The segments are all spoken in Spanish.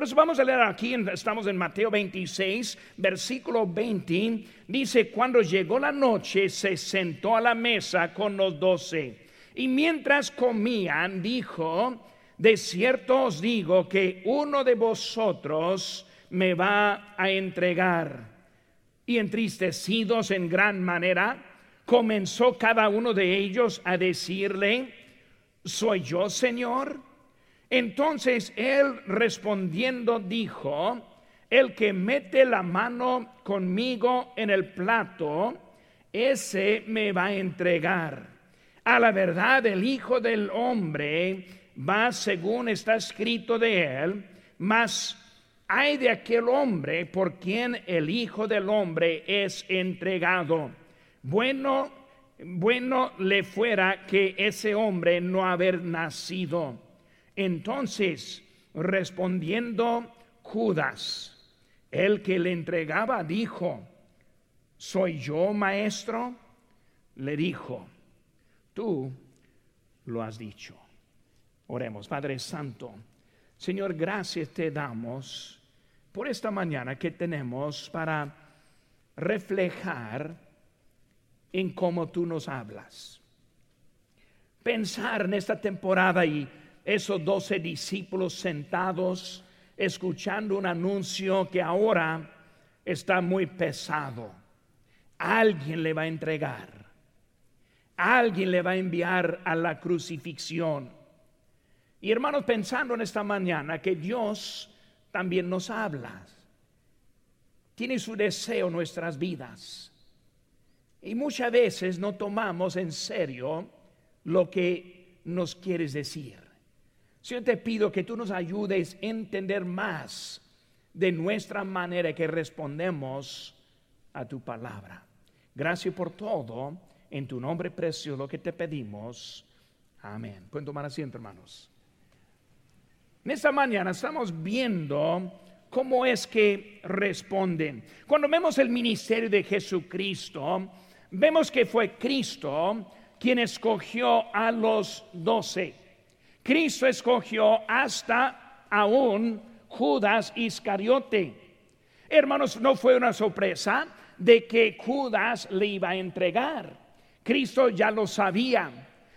Pues vamos a leer aquí, estamos en Mateo 26, versículo 20. Dice, cuando llegó la noche, se sentó a la mesa con los doce. Y mientras comían, dijo, de cierto os digo que uno de vosotros me va a entregar. Y entristecidos en gran manera, comenzó cada uno de ellos a decirle, ¿soy yo, Señor? Entonces él respondiendo dijo, el que mete la mano conmigo en el plato, ese me va a entregar. A la verdad, el Hijo del Hombre va según está escrito de él, mas hay de aquel hombre por quien el Hijo del Hombre es entregado. Bueno, bueno le fuera que ese hombre no haber nacido. Entonces, respondiendo Judas, el que le entregaba, dijo, ¿soy yo maestro? Le dijo, tú lo has dicho. Oremos, Padre Santo. Señor, gracias te damos por esta mañana que tenemos para reflejar en cómo tú nos hablas. Pensar en esta temporada y esos doce discípulos sentados escuchando un anuncio que ahora está muy pesado. Alguien le va a entregar. Alguien le va a enviar a la crucifixión. Y hermanos, pensando en esta mañana que Dios también nos habla. Tiene su deseo en nuestras vidas. Y muchas veces no tomamos en serio lo que nos quieres decir. Señor, te pido que tú nos ayudes a entender más de nuestra manera que respondemos a tu palabra. Gracias por todo. En tu nombre precioso lo que te pedimos. Amén. Pueden tomar asiento, hermanos. En esta mañana estamos viendo cómo es que responden. Cuando vemos el ministerio de Jesucristo, vemos que fue Cristo quien escogió a los doce. Cristo escogió hasta aún Judas Iscariote. Hermanos, no fue una sorpresa de que Judas le iba a entregar. Cristo ya lo sabía.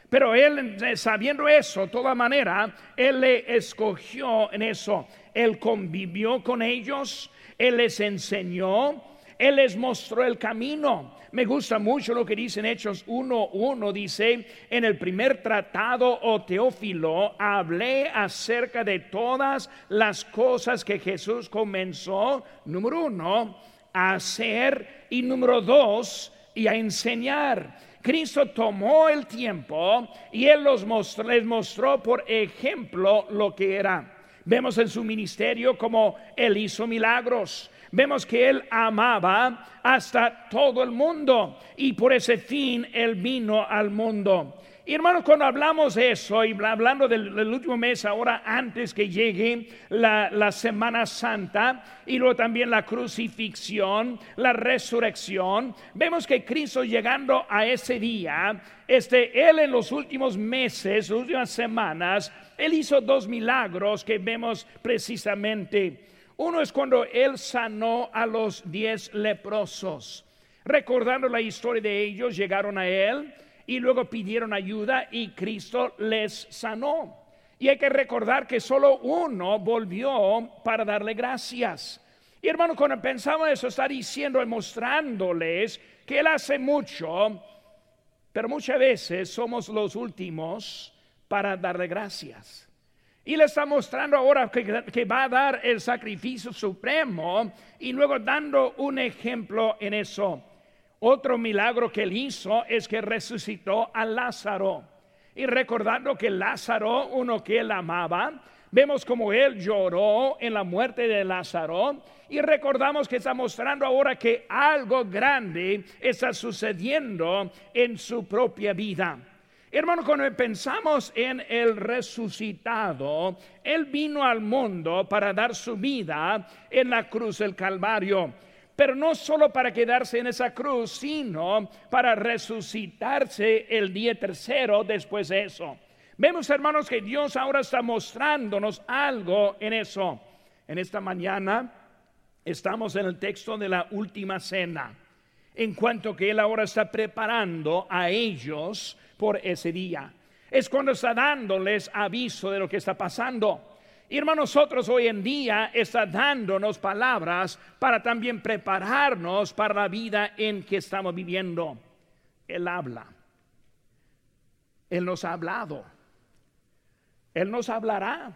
Pero él, eh, sabiendo eso, de toda manera, él le escogió en eso. Él convivió con ellos, él les enseñó, él les mostró el camino. Me gusta mucho lo que dice en Hechos 1.1. Dice, en el primer tratado, o oh Teófilo, hablé acerca de todas las cosas que Jesús comenzó, número uno, a hacer y número dos, y a enseñar. Cristo tomó el tiempo y Él los mostró, les mostró por ejemplo lo que era. Vemos en su ministerio como Él hizo milagros vemos que él amaba hasta todo el mundo y por ese fin él vino al mundo. Y hermanos, cuando hablamos de eso y hablando del, último mes, ahora antes que llegue la, la, Semana Santa y luego también la crucifixión, la resurrección, vemos que Cristo llegando a ese día, este, Él en los últimos meses, las últimas semanas, Él hizo dos milagros que vemos precisamente. Uno es cuando Él sanó a los diez leprosos. Recordando la historia de ellos, llegaron a Él y luego pidieron ayuda y Cristo les sanó. Y hay que recordar que solo uno volvió para darle gracias. Y hermano, cuando pensamos eso, está diciendo y mostrándoles que Él hace mucho, pero muchas veces somos los últimos para darle gracias. Y le está mostrando ahora que, va a dar el sacrificio supremo y luego dando un ejemplo en eso. Otro milagro que él hizo es que resucitó a Lázaro. Y recordando que Lázaro, uno que él amaba, vemos como él lloró en la muerte de Lázaro. Y recordamos que está mostrando ahora que algo grande está sucediendo en su propia vida. Hermano, cuando pensamos en el resucitado, Él vino al mundo para dar su vida en la cruz del Calvario. Pero no solo para quedarse en esa cruz, sino para resucitarse el día tercero después de eso. Vemos, hermanos, que Dios ahora está mostrándonos algo en eso. En esta mañana estamos en el texto de la última cena, en cuanto que Él ahora está preparando a ellos por ese día. Es cuando está dándoles aviso de lo que está pasando. Y hermanos, nosotros hoy en día está dándonos palabras para también prepararnos para la vida en que estamos viviendo. Él habla. Él nos ha hablado. Él nos hablará.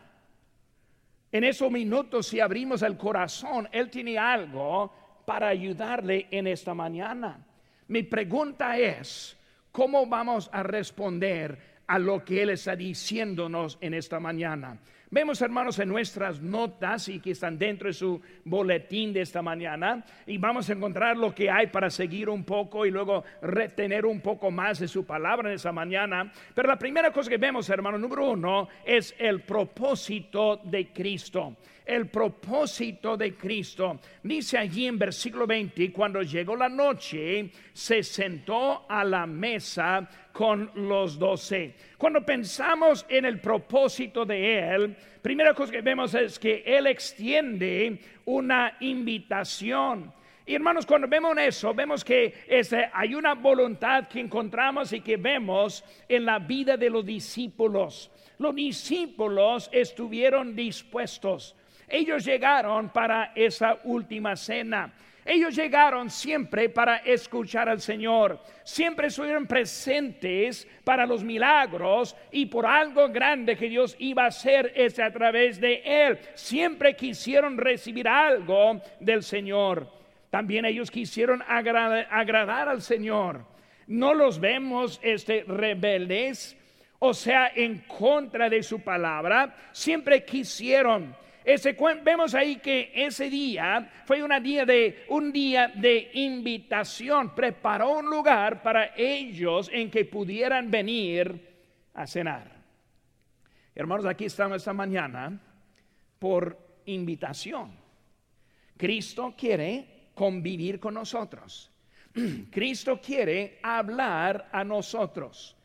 En esos minutos, si abrimos el corazón, Él tiene algo para ayudarle en esta mañana. Mi pregunta es, ¿cómo vamos a responder a lo que Él está diciéndonos en esta mañana? Vemos, hermanos, en nuestras notas y que están dentro de su boletín de esta mañana, y vamos a encontrar lo que hay para seguir un poco y luego retener un poco más de su palabra en esta mañana. Pero la primera cosa que vemos, hermano, número uno, es el propósito de Cristo el propósito de Cristo. Dice allí en versículo 20, cuando llegó la noche, se sentó a la mesa con los doce. Cuando pensamos en el propósito de Él, primera cosa que vemos es que Él extiende una invitación. Y hermanos, cuando vemos eso, vemos que este, hay una voluntad que encontramos y que vemos en la vida de los discípulos. Los discípulos estuvieron dispuestos. Ellos llegaron para esa última cena. Ellos llegaron siempre para escuchar al Señor. Siempre estuvieron presentes para los milagros y por algo grande que Dios iba a hacer es a través de Él. Siempre quisieron recibir algo del Señor. También ellos quisieron agradar, al Señor. No los vemos este, rebeldes, o sea, en contra de su palabra. Siempre quisieron vemos ahí que ese día fue una día de, un día de invitación. Preparó un lugar para ellos en que pudieran venir a cenar. Hermanos, aquí estamos esta mañana por invitación. Cristo quiere convivir con nosotros. Cristo quiere hablar a nosotros.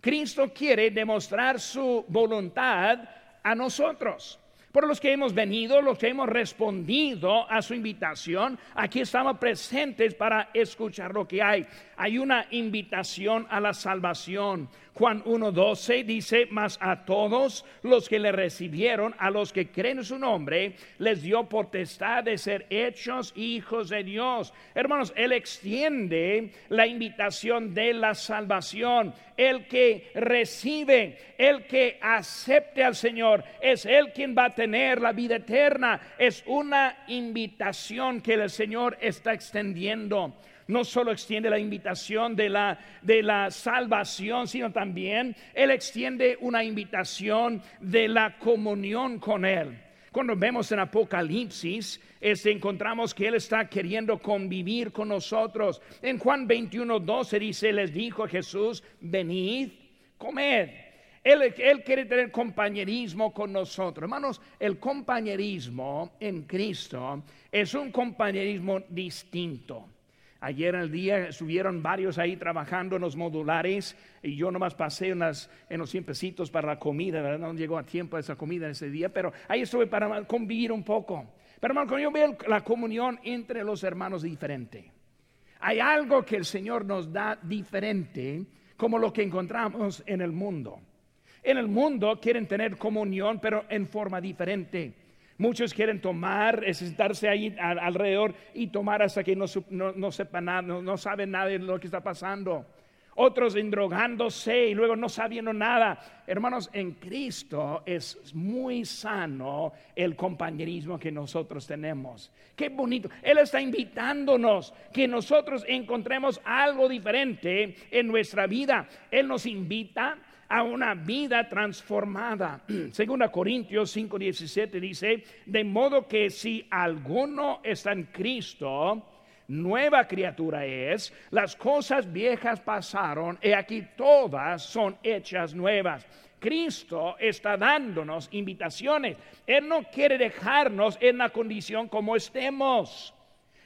Cristo quiere demostrar su voluntad a nosotros por los que hemos venido, los que hemos respondido a su invitación. Aquí estamos presentes para escuchar lo que hay. Hay una invitación a la salvación. Juan 1.12 dice, mas a todos los que le recibieron, a los que creen en su nombre, les dio potestad de ser hechos hijos de Dios. Hermanos, Él extiende la invitación de la salvación. El que recibe, el que acepte al Señor, es Él quien va a tener la vida eterna. Es una invitación que el Señor está extendiendo no solo extiende la invitación de la, de la salvación, sino también Él extiende una invitación de la comunión con Él. Cuando vemos en Apocalipsis, este, encontramos que Él está queriendo convivir con nosotros. En Juan 21, 12 dice, les dijo Jesús, venid, comed. Él, él, quiere tener compañerismo con nosotros. Hermanos, el compañerismo en Cristo es un compañerismo distinto. Ayer en el día estuvieron varios ahí trabajando en los modulares y yo nomás pasé en los 100 pesitos para la comida, no llegó a tiempo esa comida ese día, pero ahí estuve para convivir un poco. Pero hermano, cuando yo veo la comunión entre los hermanos diferente, hay algo que el Señor nos da diferente como lo que encontramos en el mundo. En el mundo quieren tener comunión, pero en forma diferente. Muchos quieren tomar, sentarse ahí alrededor y tomar hasta que no, no, sepan nada, no, saben nada de lo que está pasando. Otros endrogándose y luego no sabiendo nada. Hermanos, en Cristo es muy sano el compañerismo que nosotros tenemos. Qué bonito. Él está invitándonos que nosotros encontremos algo diferente en nuestra vida. Él nos invita a una vida transformada. Segunda Corintios 5:17 dice, de modo que si alguno está en Cristo, nueva criatura es, las cosas viejas pasaron y aquí todas son hechas nuevas. Cristo está dándonos invitaciones. Él no quiere dejarnos en la condición como estemos.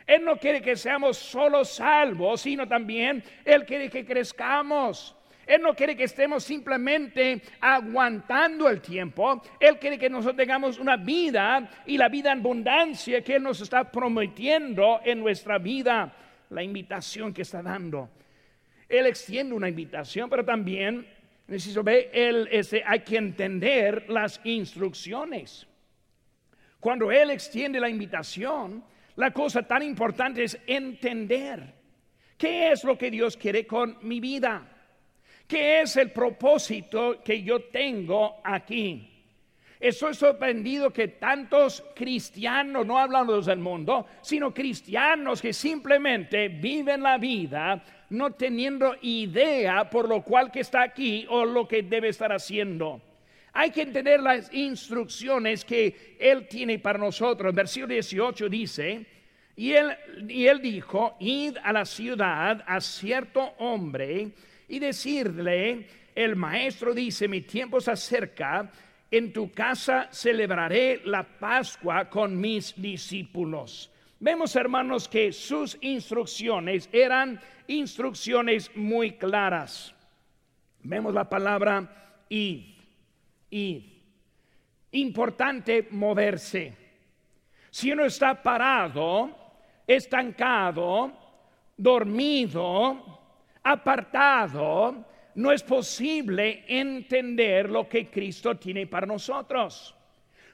Él no quiere que seamos solo salvos, sino también Él quiere que crezcamos. Él no quiere que estemos simplemente aguantando el tiempo. Él quiere que nosotros tengamos una vida y la vida en abundancia que Él nos está prometiendo en nuestra vida. La invitación que está dando. Él extiende una invitación, pero también necesito ver, él, ese, hay que entender las instrucciones. Cuando Él extiende la invitación, la cosa tan importante es entender qué es lo que Dios quiere con mi vida. ¿Qué es el propósito que yo tengo aquí? Estoy sorprendido que tantos cristianos, no hablando del mundo, sino cristianos que simplemente viven la vida no teniendo idea por lo cual que está aquí o lo que debe estar haciendo. Hay que entender las instrucciones que Él tiene para nosotros. Versículo 18 dice, y él, y él dijo, id a la ciudad a cierto hombre y decirle, el maestro dice, mi tiempo se acerca, en tu casa celebraré la Pascua con mis discípulos. Vemos, hermanos, que sus instrucciones eran instrucciones muy claras. Vemos la palabra id, id. Importante moverse. Si uno está parado, estancado, dormido, apartado, no es posible entender lo que Cristo tiene para nosotros.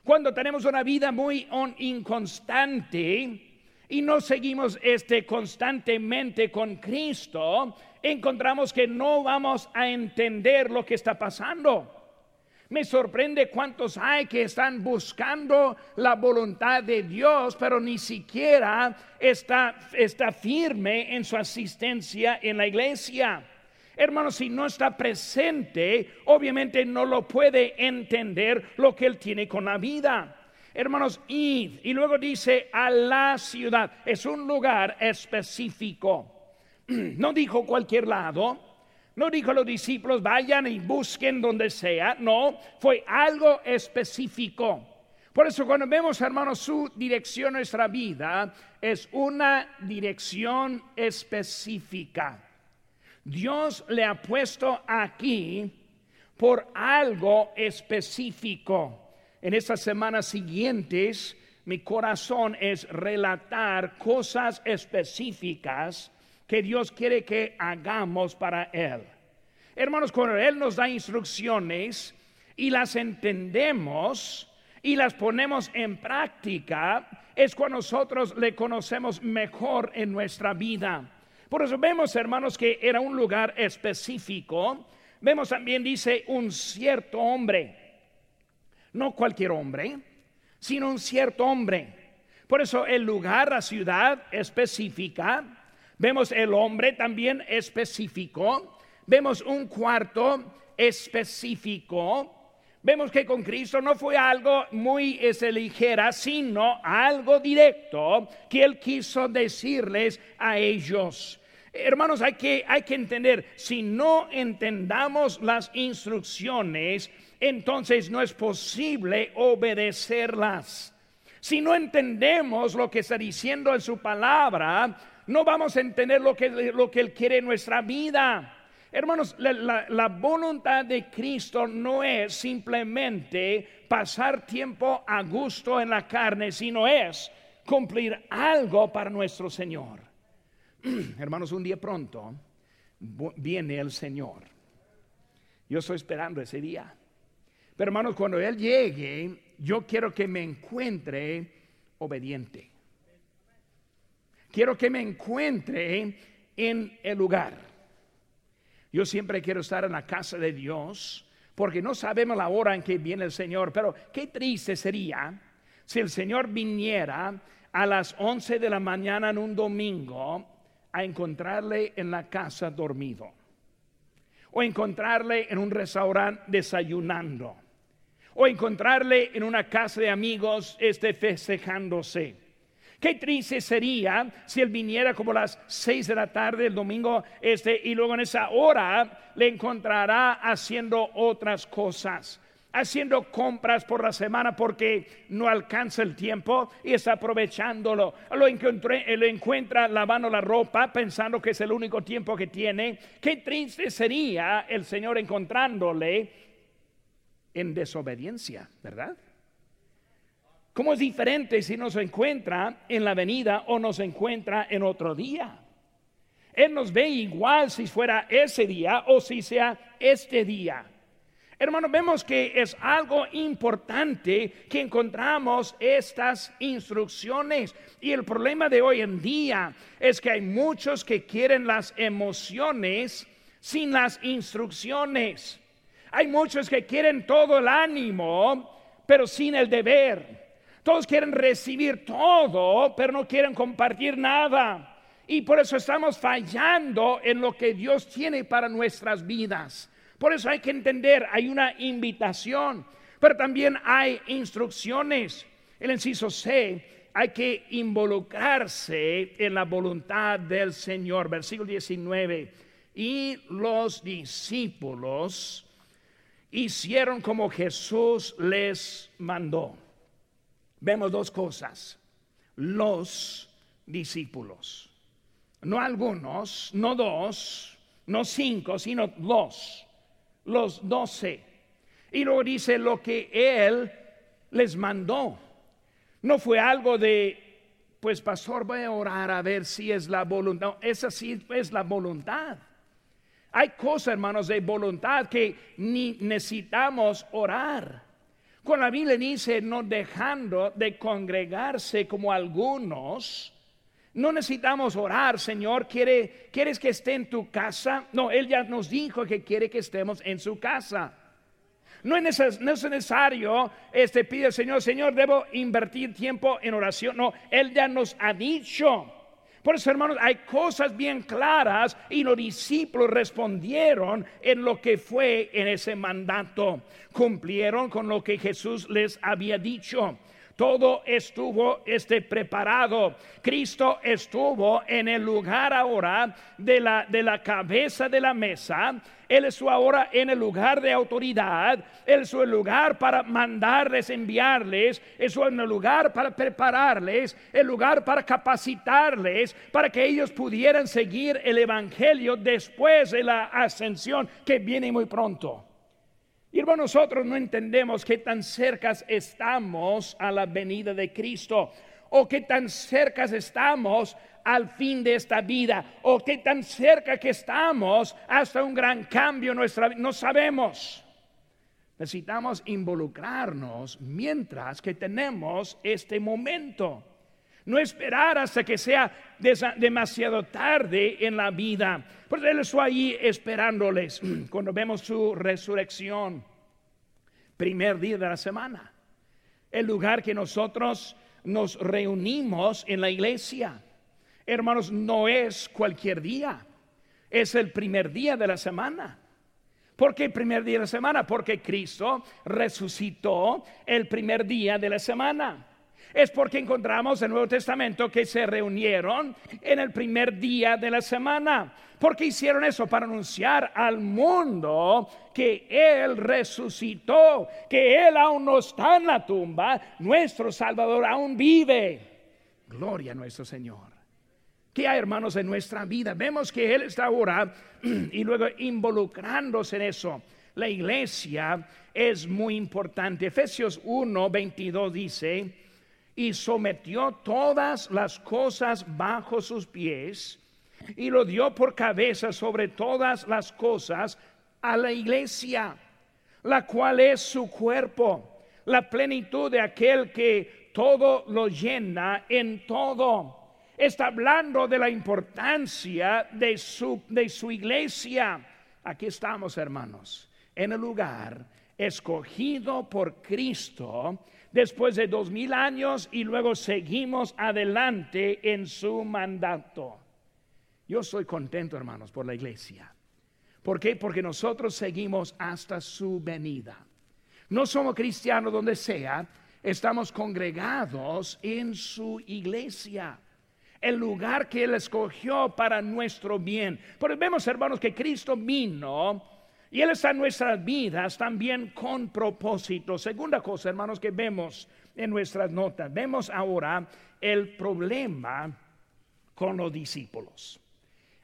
Cuando tenemos una vida muy inconstante y no seguimos este constantemente con Cristo, encontramos que no vamos a entender lo que está pasando. Me sorprende cuántos hay que están buscando la voluntad de Dios, pero ni siquiera está, está firme en su asistencia en la iglesia. Hermano, si no está presente, obviamente no lo puede entender lo que él tiene con la vida. Hermanos, id. Y luego dice a la ciudad. Es un lugar específico. No dijo cualquier lado no dijo a los discípulos, vayan y busquen donde sea. No, fue algo específico. Por eso cuando vemos, hermanos, su dirección nuestra vida es una dirección específica. Dios le ha puesto aquí por algo específico. En estas semanas siguientes, mi corazón es relatar cosas específicas que Dios quiere que hagamos para Él. Hermanos, cuando Él nos da instrucciones y las entendemos y las ponemos en práctica, es cuando nosotros le conocemos mejor en nuestra vida. Por eso vemos, hermanos, que era un lugar específico. Vemos también, dice, un cierto hombre. No cualquier hombre, sino un cierto hombre. Por eso el lugar, la ciudad específica, Vemos el hombre también específico. Vemos un cuarto específico. Vemos que con Cristo no fue algo muy ese, ligera, sino algo directo que Él quiso decirles a ellos. Hermanos, hay que, hay que entender, si no entendamos las instrucciones, entonces no es posible obedecerlas. Si no entendemos lo que está diciendo en su palabra, no vamos a entender lo que, lo que Él quiere en nuestra vida. Hermanos, la, la, voluntad de Cristo no es simplemente pasar tiempo a gusto en la carne, sino es cumplir algo para nuestro Señor. Hermanos, un día pronto viene el Señor. Yo estoy esperando ese día. Pero hermanos, cuando Él llegue, yo quiero que me encuentre obediente quiero que me encuentre en el lugar. Yo siempre quiero estar en la casa de Dios porque no sabemos la hora en que viene el Señor, pero qué triste sería si el Señor viniera a las 11 de la mañana en un domingo a encontrarle en la casa dormido o encontrarle en un restaurante desayunando o encontrarle en una casa de amigos este festejándose. Qué triste sería si él viniera como las seis de la tarde el domingo este y luego en esa hora le encontrará haciendo otras cosas. haciendo compras por la semana porque no alcanza el tiempo y está aprovechándolo. Lo, encontré, lo encuentra lavando la ropa pensando que es el único tiempo que tiene. Qué triste sería el Señor encontrándole en desobediencia, ¿verdad? ¿Cómo es diferente si nos encuentra en la avenida o nos encuentra en otro día? Él nos ve igual si fuera ese día o si sea este día. Hermanos, vemos que es algo importante que encontramos estas instrucciones. Y el problema de hoy en día es que hay muchos que quieren las emociones sin las instrucciones. Hay muchos que quieren todo el ánimo, pero sin el deber. Todos quieren recibir todo, pero no quieren compartir nada. Y por eso estamos fallando en lo que Dios tiene para nuestras vidas. Por eso hay que entender, hay una invitación, pero también hay instrucciones. El inciso C, hay que involucrarse en la voluntad del Señor. Versículo 19. Y los discípulos hicieron como Jesús les mandó. Vemos dos cosas. Los discípulos no algunos, no dos, no cinco, sino dos, los doce. Y luego dice lo que Él les mandó. No fue algo de, pues pastor, voy a orar a ver si es la voluntad. Esa sí es la voluntad. Hay cosas, hermanos, de voluntad que ni necesitamos orar. Cuando la Biblia dice no dejando de congregarse como algunos, no necesitamos orar, Señor, ¿quiere, ¿quieres que esté en tu casa? No, Él ya nos dijo que quiere que estemos en su casa. No es, necesario, este pide Señor, Señor, debo invertir tiempo en oración. No, Él ya nos ha dicho. Por eso, hermanos, hay cosas bien claras y los discípulos respondieron en lo que fue en ese mandato. Cumplieron con lo que Jesús les había dicho. Todo estuvo este, preparado. Cristo estuvo en el lugar ahora de la, de la cabeza de la mesa. Él estuvo ahora en el lugar de autoridad. Él en el lugar para mandarles, enviarles. Estuvo en el lugar para prepararles. El lugar para capacitarles. Para que ellos pudieran seguir el Evangelio después de la ascensión que viene muy pronto. Y hermanos, nosotros no entendemos qué tan cerca estamos a la venida de Cristo o qué tan cerca estamos al fin de esta vida o qué tan cerca que estamos hasta un gran cambio en nuestra vida. No sabemos. Necesitamos involucrarnos mientras que tenemos este momento. No esperar hasta que sea demasiado tarde en la vida. Pues Él está ahí esperándoles cuando vemos su resurrección. Primer día de la semana. El lugar que nosotros nos reunimos en la iglesia. Hermanos, no es cualquier día. Es el primer día de la semana. ¿Por qué primer día de la semana? Porque Cristo resucitó el primer día de la semana es porque encontramos en el Nuevo Testamento que se reunieron en el primer día de la semana. Porque hicieron eso para anunciar al mundo que Él resucitó, que Él aún no está en la tumba, nuestro Salvador aún vive. Gloria a nuestro Señor. ¿Qué hay, hermanos, en nuestra vida? Vemos que Él está ahora y luego involucrándose en eso. La iglesia es muy importante. Efesios 1, 22 dice, y sometió todas las cosas bajo sus pies y lo dio por cabeza sobre todas las cosas a la iglesia, la cual es su cuerpo, la plenitud de aquel que todo lo llena en todo. Está hablando de la importancia de su, de su iglesia. Aquí estamos, hermanos, en el lugar escogido por Cristo después de dos mil años y luego seguimos adelante en su mandato. Yo soy contento, hermanos, por la iglesia. ¿Por qué? Porque nosotros seguimos hasta su venida. No somos cristianos donde sea, estamos congregados en su iglesia el lugar que Él escogió para nuestro bien. Porque vemos, hermanos, que Cristo vino Y Él está en nuestras vidas también con propósito. Segunda cosa, hermanos, que vemos en nuestras notas. Vemos ahora el problema con los discípulos.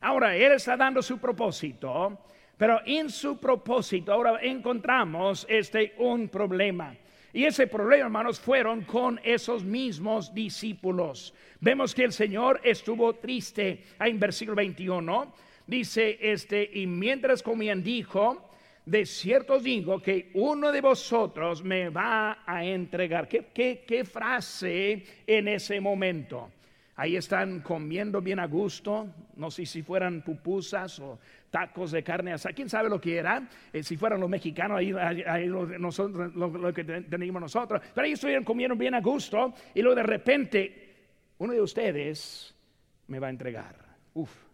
Ahora, Él está dando su propósito, pero en su propósito ahora encontramos este un problema. Y ese problema, hermanos, fueron con esos mismos discípulos. Vemos que el Señor estuvo triste. Ahí en versículo 21 dice este, y mientras comían dijo, de cierto digo que uno de vosotros me va a entregar. ¿Qué, qué, qué frase en ese momento? Ahí están comiendo bien a gusto, no sé si fueran pupusas o tacos de carne asada, quién sabe lo que era, eh, si fueran los mexicanos, ahí, lo, nosotros, lo, que tenemos nosotros, pero ahí estuvieron comiendo bien a gusto y luego de repente uno de ustedes me va a entregar. Uf,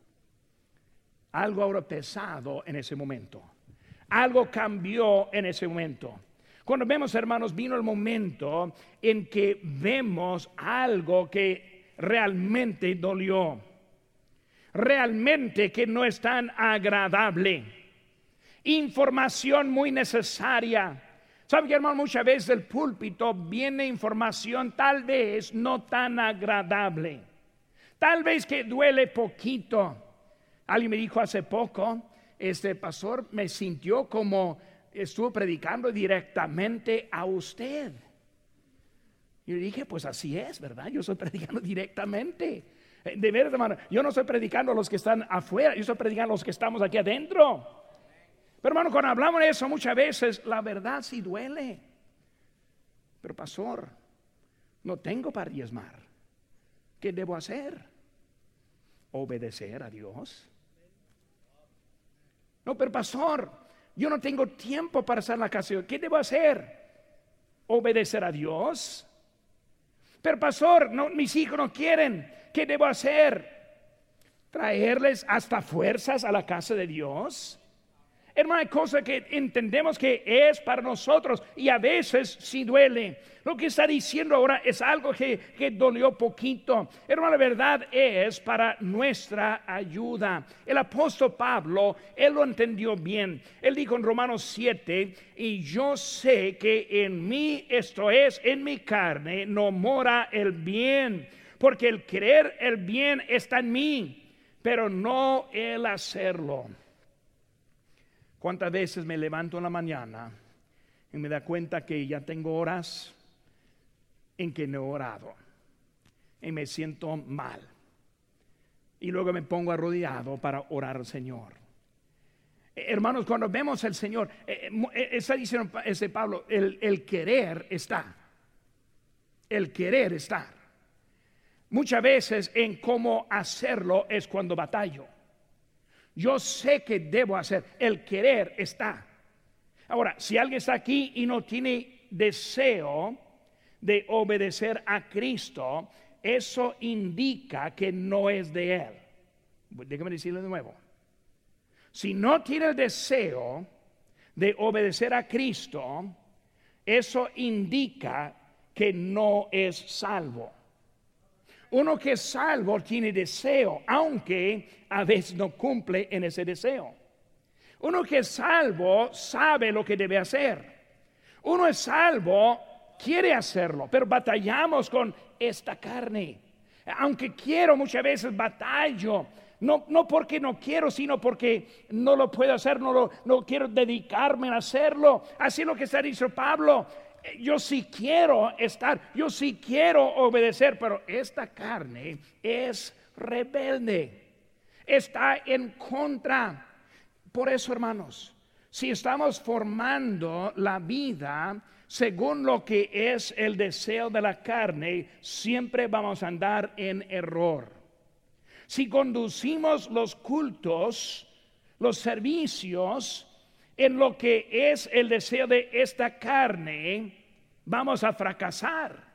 algo ahora pesado en ese momento, algo cambió en ese momento. Cuando vemos, hermanos, vino el momento en que vemos algo que realmente dolió realmente que no es tan agradable. Información muy necesaria. ¿Sabe que hermano? Muchas veces del púlpito viene información tal vez no tan agradable. Tal vez que duele poquito. Alguien me dijo hace poco, este pastor me sintió como estuvo predicando directamente a usted. Yo dije, pues así es, ¿verdad? Yo estoy predicando directamente. De veras, hermano, yo no estoy predicando a los que están afuera, yo estoy predicando a los que estamos aquí adentro. Pero hermano, cuando hablamos de eso muchas veces, la verdad sí duele. Pero pastor, no tengo para diezmar. ¿Qué debo hacer? Obedecer a Dios. No, pero pastor, yo no tengo tiempo para hacer la casa. ¿Qué debo hacer? Obedecer a Dios. Pero pastor, no, mis hijos no quieren. ¿Qué debo hacer? ¿Traerles hasta fuerzas a la casa de Dios? Hermano, hay cosas que entendemos que es para nosotros y a veces sí duele. Lo que está diciendo ahora es algo que, que dolió poquito. Hermano, la verdad es para nuestra ayuda. El apóstol Pablo, él lo entendió bien. Él dijo en Romanos 7, y yo sé que en mí, esto es, en mi carne, no mora el bien porque el querer el bien está en mí, pero no el hacerlo. ¿Cuántas veces me levanto en la mañana y me da cuenta que ya tengo horas en que no he orado y me siento mal? Y luego me pongo arrodillado para orar al Señor. Eh, hermanos, cuando vemos al Señor, eh, eh, está diciendo ese Pablo, el, querer está. El querer está. Muchas veces en cómo hacerlo es cuando batallo. Yo sé que debo hacer, el querer está. Ahora, si alguien está aquí y no tiene deseo de obedecer a Cristo, eso indica que no es de Él. Déjame decirlo de nuevo. Si no tiene el deseo de obedecer a Cristo, eso indica que no es salvo. Uno que es salvo tiene deseo, aunque a veces no cumple en ese deseo. Uno que es salvo sabe lo que debe hacer. Uno es salvo, quiere hacerlo, pero batallamos con esta carne. Aunque quiero, muchas veces batallo. No, no porque no quiero, sino porque no lo puedo hacer, no, lo, no quiero dedicarme a hacerlo. Así es lo que está diciendo Pablo yo sí quiero estar, yo sí quiero obedecer, pero esta carne es rebelde, está en contra. Por eso, hermanos, si estamos formando la vida según lo que es el deseo de la carne, siempre vamos a andar en error. Si conducimos los cultos, los servicios, en lo que es el deseo de esta carne, vamos a fracasar.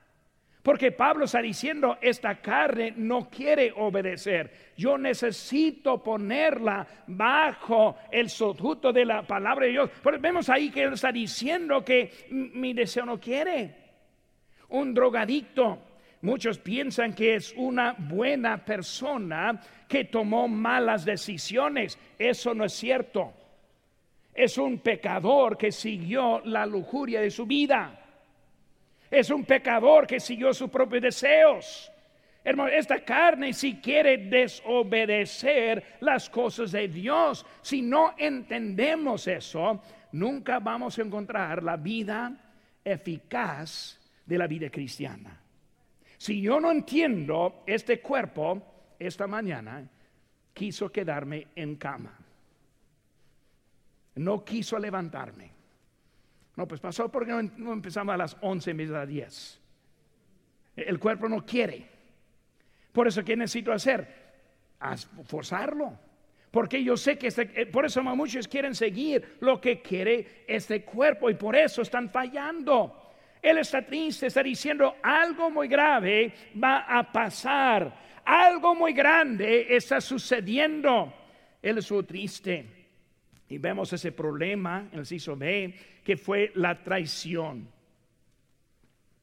Porque Pablo está diciendo, esta carne no quiere obedecer. Yo necesito ponerla bajo el sojuto de la palabra de Dios. Pero vemos ahí que él está diciendo que mi deseo no quiere. Un drogadicto, muchos piensan que es una buena persona que tomó malas decisiones. Eso no es cierto. Es un pecador que siguió la lujuria de su vida. Es un pecador que siguió sus propios deseos. Hermano, esta carne si quiere desobedecer las cosas de Dios, si no entendemos eso, nunca vamos a encontrar la vida eficaz de la vida cristiana. Si yo no entiendo este cuerpo, esta mañana quiso quedarme en cama. No quiso levantarme. No, pues pasó porque no, empezamos a las 11 en las 10. El cuerpo no quiere. Por eso, ¿qué necesito hacer? forzarlo. Porque yo sé que este, eh, por eso muchos quieren seguir lo que quiere este cuerpo y por eso están fallando. Él está triste, está diciendo algo muy grave va a pasar, algo muy grande está sucediendo. Él es triste. Y vemos ese problema en el CISO B, que fue la traición.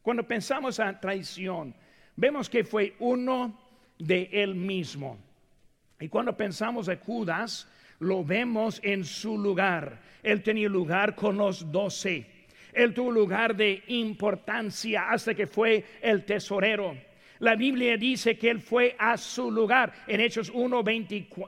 Cuando pensamos en traición, vemos que fue uno de él mismo. Y cuando pensamos en Judas, lo vemos en su lugar. Él tenía lugar con los doce. Él tuvo lugar de importancia hasta que fue el tesorero. La Biblia dice que él fue a su lugar. En Hechos 1,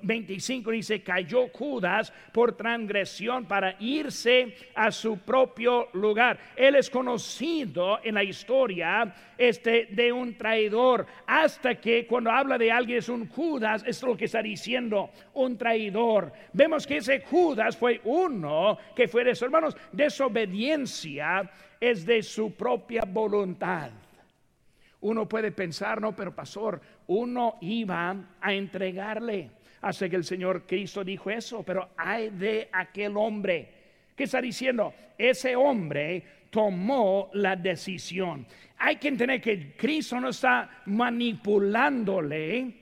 25 dice, cayó Judas por transgresión para irse a su propio lugar. Él es conocido en la historia este, de un traidor. Hasta que cuando habla de alguien es un Judas, es lo que está diciendo, un traidor. Vemos que ese Judas fue uno que fue de sus hermanos. Desobediencia es de su propia voluntad. Uno puede pensar, no, pero pastor, uno iba a entregarle. Hasta que el Señor Cristo dijo eso, pero hay de aquel hombre. ¿Qué está diciendo? Ese hombre tomó la decisión. Hay que entender que Cristo no está manipulándole.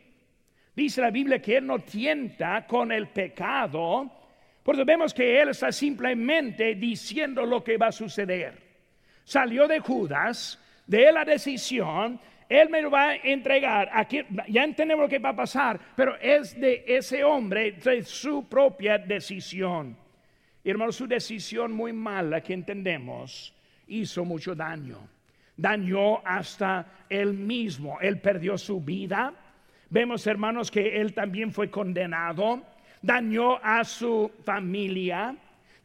Dice la Biblia que Él no tienta con el pecado. Porque vemos que Él está simplemente diciendo lo que va a suceder. Salió de Judas, de la decisión, Él me lo va a entregar. Aquí, ya entendemos lo que va a pasar, pero es de ese hombre, de su propia decisión. Hermano, su decisión muy mala que entendemos hizo mucho daño. Dañó hasta él mismo. Él perdió su vida. Vemos, hermanos, que él también fue condenado. Dañó a su familia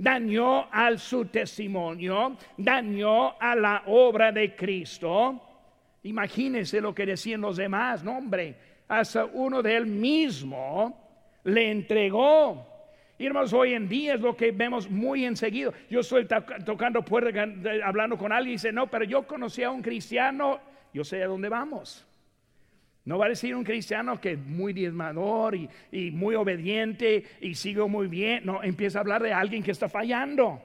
dañó a su testimonio, dañó a la obra de Cristo. Imagínense lo que decían los demás, no hombre, hasta uno de él mismo le entregó. Hermanos, hoy en día es lo que vemos muy enseguida. Yo estoy tocando puertas, hablando con alguien y dice, no, pero yo conocí a un cristiano, yo sé a dónde vamos. No va a decir un cristiano que es muy diezmador y, muy obediente y sigue muy bien. No, empieza a hablar de alguien que está fallando.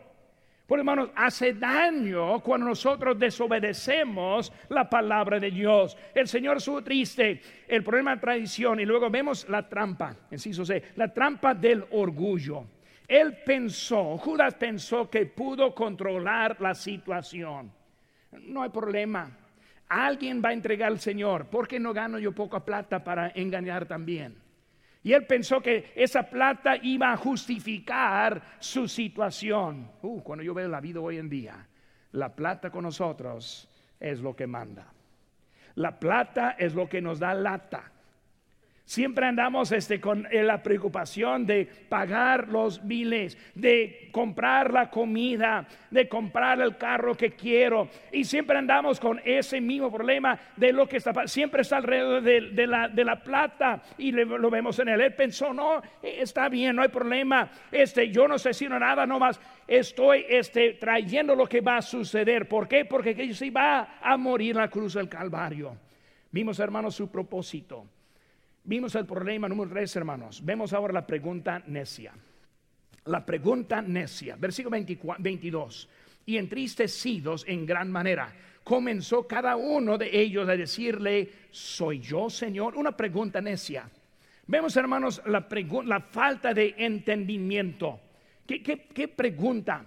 Por hermanos, hace daño cuando nosotros desobedecemos la palabra de Dios. El Señor estuvo triste, el problema de tradición, y luego vemos la trampa, inciso C, la trampa del orgullo. Él pensó, Judas pensó que pudo controlar la situación. No hay problema, Alguien va a entregar al Señor. ¿Por qué no gano yo poca plata para engañar también? Y él pensó que esa plata iba a justificar su situación. Uh, cuando yo veo la vida hoy en día, la plata con nosotros es lo que manda. La plata es lo que nos da lata. Siempre andamos este, con eh, la preocupación de pagar los biles, de comprar la comida, de comprar el carro que quiero. Y siempre andamos con ese mismo problema de lo que está Siempre está alrededor de, la, de la, plata y lo vemos en él. Él pensó, no, eh, está bien, no hay problema. Este, yo no sé si no nada, nomás estoy este, trayendo lo que va a suceder. ¿Por qué? Porque Jesús va a morir en la cruz del Calvario. Vimos, hermanos, su propósito Vimos el problema número tres, hermanos. Vemos ahora la pregunta necia. La pregunta necia. Versículo 22. Y entristecidos en gran manera, comenzó cada uno de ellos a decirle, ¿soy yo, Señor? Una pregunta necia. Vemos, hermanos, la, la falta de entendimiento. ¿Qué, qué pregunta?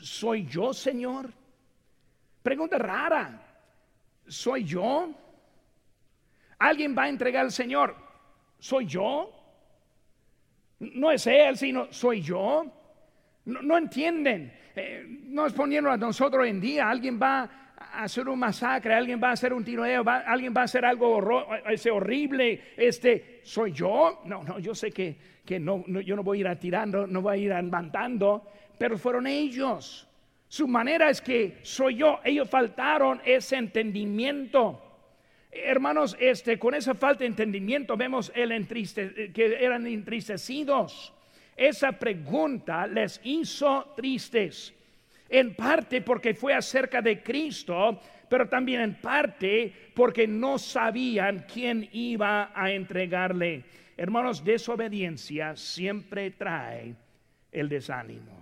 ¿Soy yo, Señor? Pregunta rara. ¿Soy yo? Alguien va a entregar al Señor. ¿Soy yo? No es Él, sino soy yo. No, entienden. Eh, no es poniendo a nosotros en día. Alguien va a hacer un masacre, alguien va a hacer un tiroteo, alguien va a hacer algo ese horrible. Este, ¿soy yo? No, no, yo sé que, que no, yo no voy a ir atirando, no voy a ir matando, pero fueron ellos. Su manera es que soy yo. Ellos faltaron ese entendimiento. Hermanos, este, con esa falta de entendimiento vemos el entriste, que eran entristecidos. Esa pregunta les hizo tristes, en parte porque fue acerca de Cristo, pero también en parte porque no sabían quién iba a entregarle. Hermanos, desobediencia siempre trae el desánimo.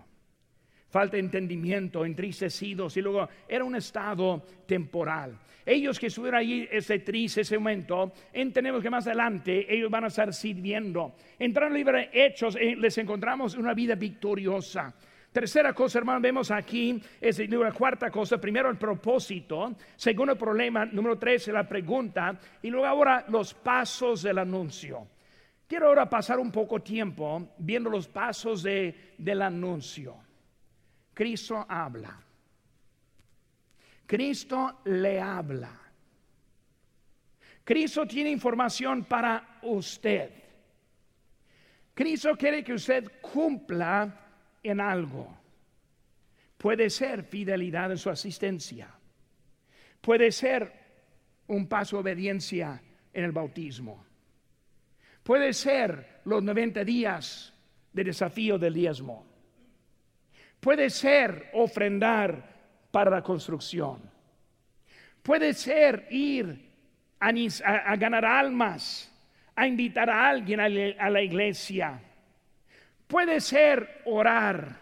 Falta de entendimiento, entristecidos, y luego era un estado temporal. Ellos que estuvieron ahí ese triste ese momento, entendemos que más adelante ellos van a estar sirviendo. Entrando en el libro de Hechos, eh, les encontramos una vida victoriosa. Tercera cosa, hermano, vemos aquí, es la cuarta cosa. Primero, el propósito. Segundo, el problema. Número tres, la pregunta. Y luego ahora los pasos del anuncio. Quiero ahora pasar un poco tiempo viendo los pasos de, del anuncio. Cristo habla. Cristo le habla. Cristo tiene información para usted. Cristo quiere que usted cumpla en algo. Puede ser fidelidad en su asistencia. Puede ser un paso de obediencia en el bautismo. Puede ser los 90 días de desafío del diezmo. Puede ser ofrendar para la construcción. Puede ser ir a, ganar almas, a invitar a alguien a, a la iglesia. Puede ser orar.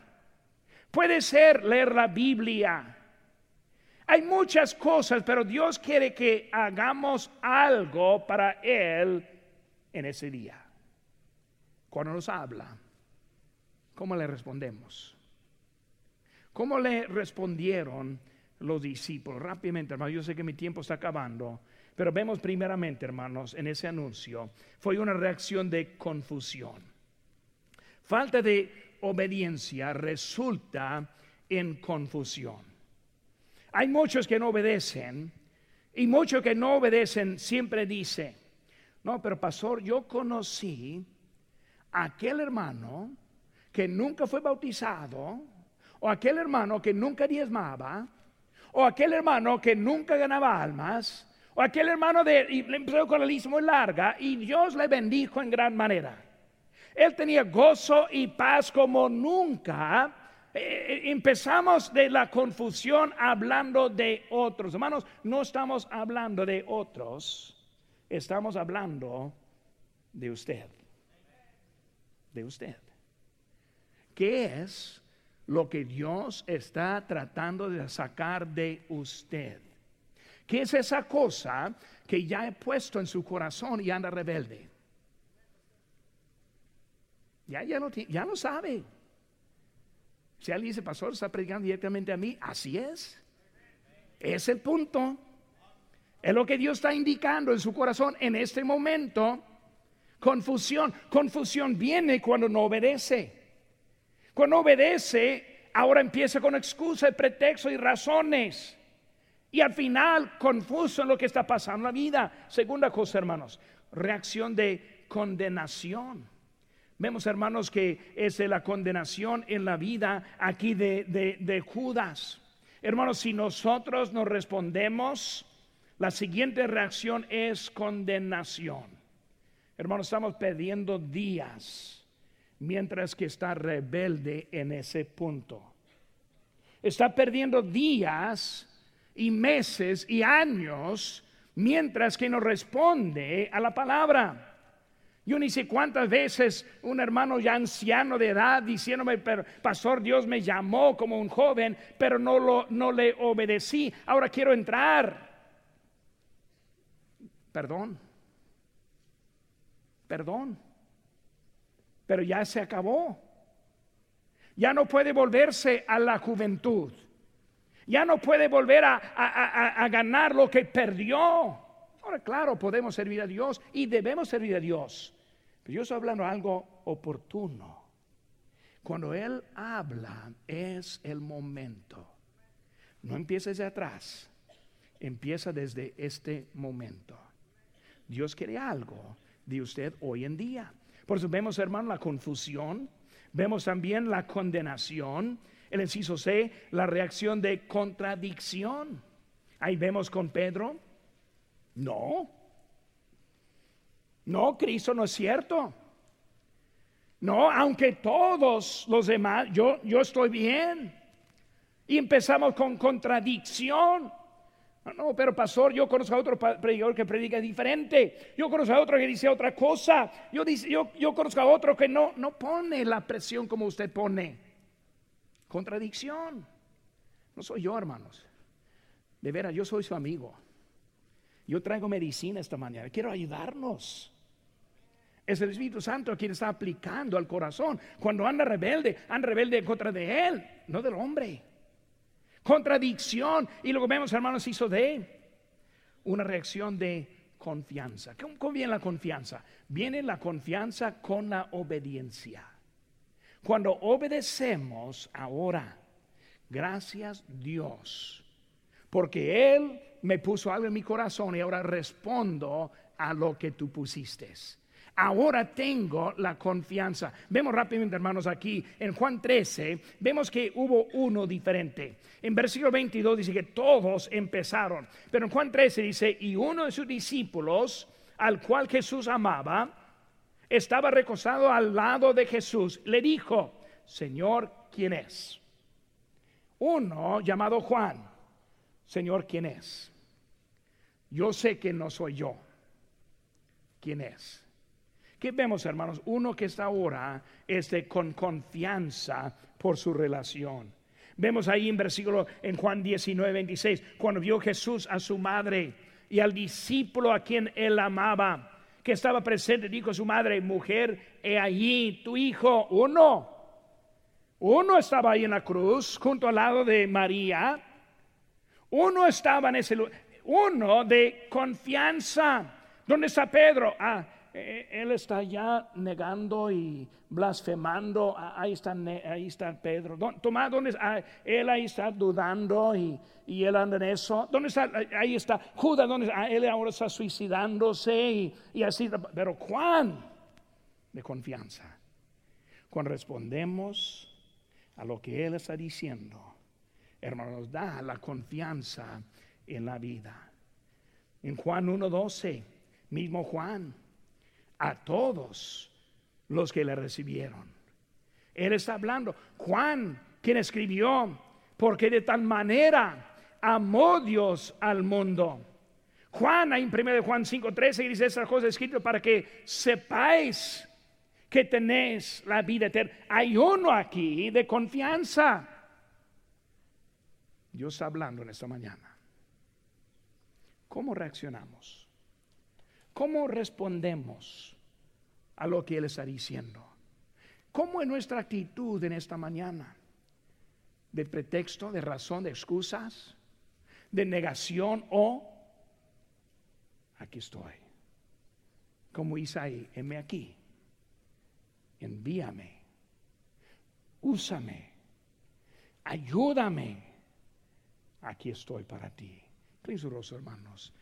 Puede ser leer la Biblia. Hay muchas cosas, pero Dios quiere que hagamos algo para Él en ese día. Cuando nos habla, ¿cómo le respondemos? ¿Cómo le respondieron los discípulos? Rápidamente, hermanos, yo sé que mi tiempo está acabando, pero vemos primeramente, hermanos, en ese anuncio, fue una reacción de confusión. Falta de obediencia resulta en confusión. Hay muchos que no obedecen y muchos que no obedecen siempre dicen, no, pero pastor, yo conocí a aquel hermano que nunca fue bautizado, o aquel hermano que nunca diezmaba, o aquel hermano que nunca ganaba almas, o aquel hermano de, y empezó con la lista muy larga, y Dios le bendijo en gran manera. Él tenía gozo y paz como nunca. Eh, eh, empezamos de la confusión hablando de otros. Hermanos, no estamos hablando de otros, estamos hablando de usted. De usted. ¿Qué es lo que Dios está tratando de sacar de usted. ¿Qué es esa cosa que ya he puesto en su corazón y anda rebelde? Ya, ya, lo, ya lo sabe. Si alguien dice, pastor, está predicando directamente a mí, así es. Es el punto. Es lo que Dios está indicando en su corazón en este momento. Confusión. Confusión viene cuando no obedece. Cuando obedece, ahora empieza con excusa, pretexto y razones. Y al final, confuso en lo que está pasando en la vida. Segunda cosa, hermanos, reacción de condenación. Vemos, hermanos, que es la condenación en la vida aquí de, de Judas. Hermanos, si nosotros nos respondemos, la siguiente reacción es condenación. Hermanos, estamos perdiendo días mientras que está rebelde en ese punto. Está perdiendo días y meses y años mientras que no responde a la palabra. Yo ni sé cuántas veces un hermano ya anciano de edad diciéndome, pastor, Dios me llamó como un joven, pero no, lo, no le obedecí. Ahora quiero entrar. Perdón. Perdón pero ya se acabó. Ya no puede volverse a la juventud. Ya no puede volver a, ganar lo que perdió. Ahora, claro, podemos servir a Dios y debemos servir a Dios. Pero yo estoy hablando de algo oportuno. Cuando Él habla es el momento. No empieces de atrás, empieza desde este momento. Dios quiere algo de usted hoy en día. Por eso vemos, hermano, la confusión, vemos también la condenación, el inciso C, la reacción de contradicción. Ahí vemos con Pedro, no, no, Cristo no es cierto. No, aunque todos los demás, yo, yo estoy bien. Y empezamos con contradicción. No, pero pastor, yo conozco a otro predicador que predica diferente. Yo conozco a otro que dice otra cosa. Yo, dice, yo, yo conozco a otro que no, no pone la presión como usted pone. Contradicción. No soy yo, hermanos. De veras, yo soy su amigo. Yo traigo medicina esta mañana. Quiero ayudarnos. Es el Espíritu Santo quien está aplicando al corazón. Cuando anda rebelde, anda rebelde en contra de Él, no del hombre. Contradicción. Y luego vemos, hermanos, hizo de una reacción de confianza. ¿Cómo viene la confianza? Viene la confianza con la obediencia. Cuando obedecemos ahora, gracias Dios, porque Él me puso algo en mi corazón y ahora respondo a lo que tú pusiste ahora tengo la confianza. Vemos rápidamente, hermanos, aquí en Juan 13, vemos que hubo uno diferente. En versículo 22 dice que todos empezaron, pero en Juan 13 dice, y uno de sus discípulos, al cual Jesús amaba, estaba recostado al lado de Jesús. Le dijo, Señor, ¿quién es? Uno llamado Juan, Señor, ¿quién es? Yo sé que no soy yo. ¿Quién es? ¿Qué vemos, hermanos? Uno que está ahora este, con confianza por su relación. Vemos ahí en versículo en Juan 19, 26, cuando vio Jesús a su madre y al discípulo a quien él amaba, que estaba presente, dijo a su madre, mujer, he allí tu hijo, uno. Uno estaba ahí en la cruz, junto al lado de María. Uno estaba en ese lugar, uno de confianza. ¿Dónde está Pedro? Ah, él está ya negando y blasfemando. Ah, ahí está, ahí está Pedro. Tomás, ¿dónde está? Ah, él ahí está dudando y, él anda en eso. ¿Dónde está? Ahí está. Judas, ¿dónde está? Ah, él ahora está suicidándose y, y así. Pero Juan, de confianza. Cuando respondemos a lo que él está diciendo, hermanos, da la confianza en la vida. En Juan 1.12, mismo Juan a todos los que le recibieron. Él está hablando. Juan, quien escribió, porque de tal manera amó Dios al mundo. Juan, en 1 Juan 5:13 dice esas cosas escritas para que sepáis que tenéis la vida eterna. Hay uno aquí de confianza. Dios está hablando en esta mañana. ¿Cómo reaccionamos? ¿Cómo respondemos a lo que Él está diciendo? ¿Cómo es nuestra actitud en esta mañana? ¿De pretexto, de razón, de excusas, de negación o aquí estoy? Como Isaí, heme aquí, envíame, úsame, ayúdame, aquí estoy para ti. Cristo, hermanos.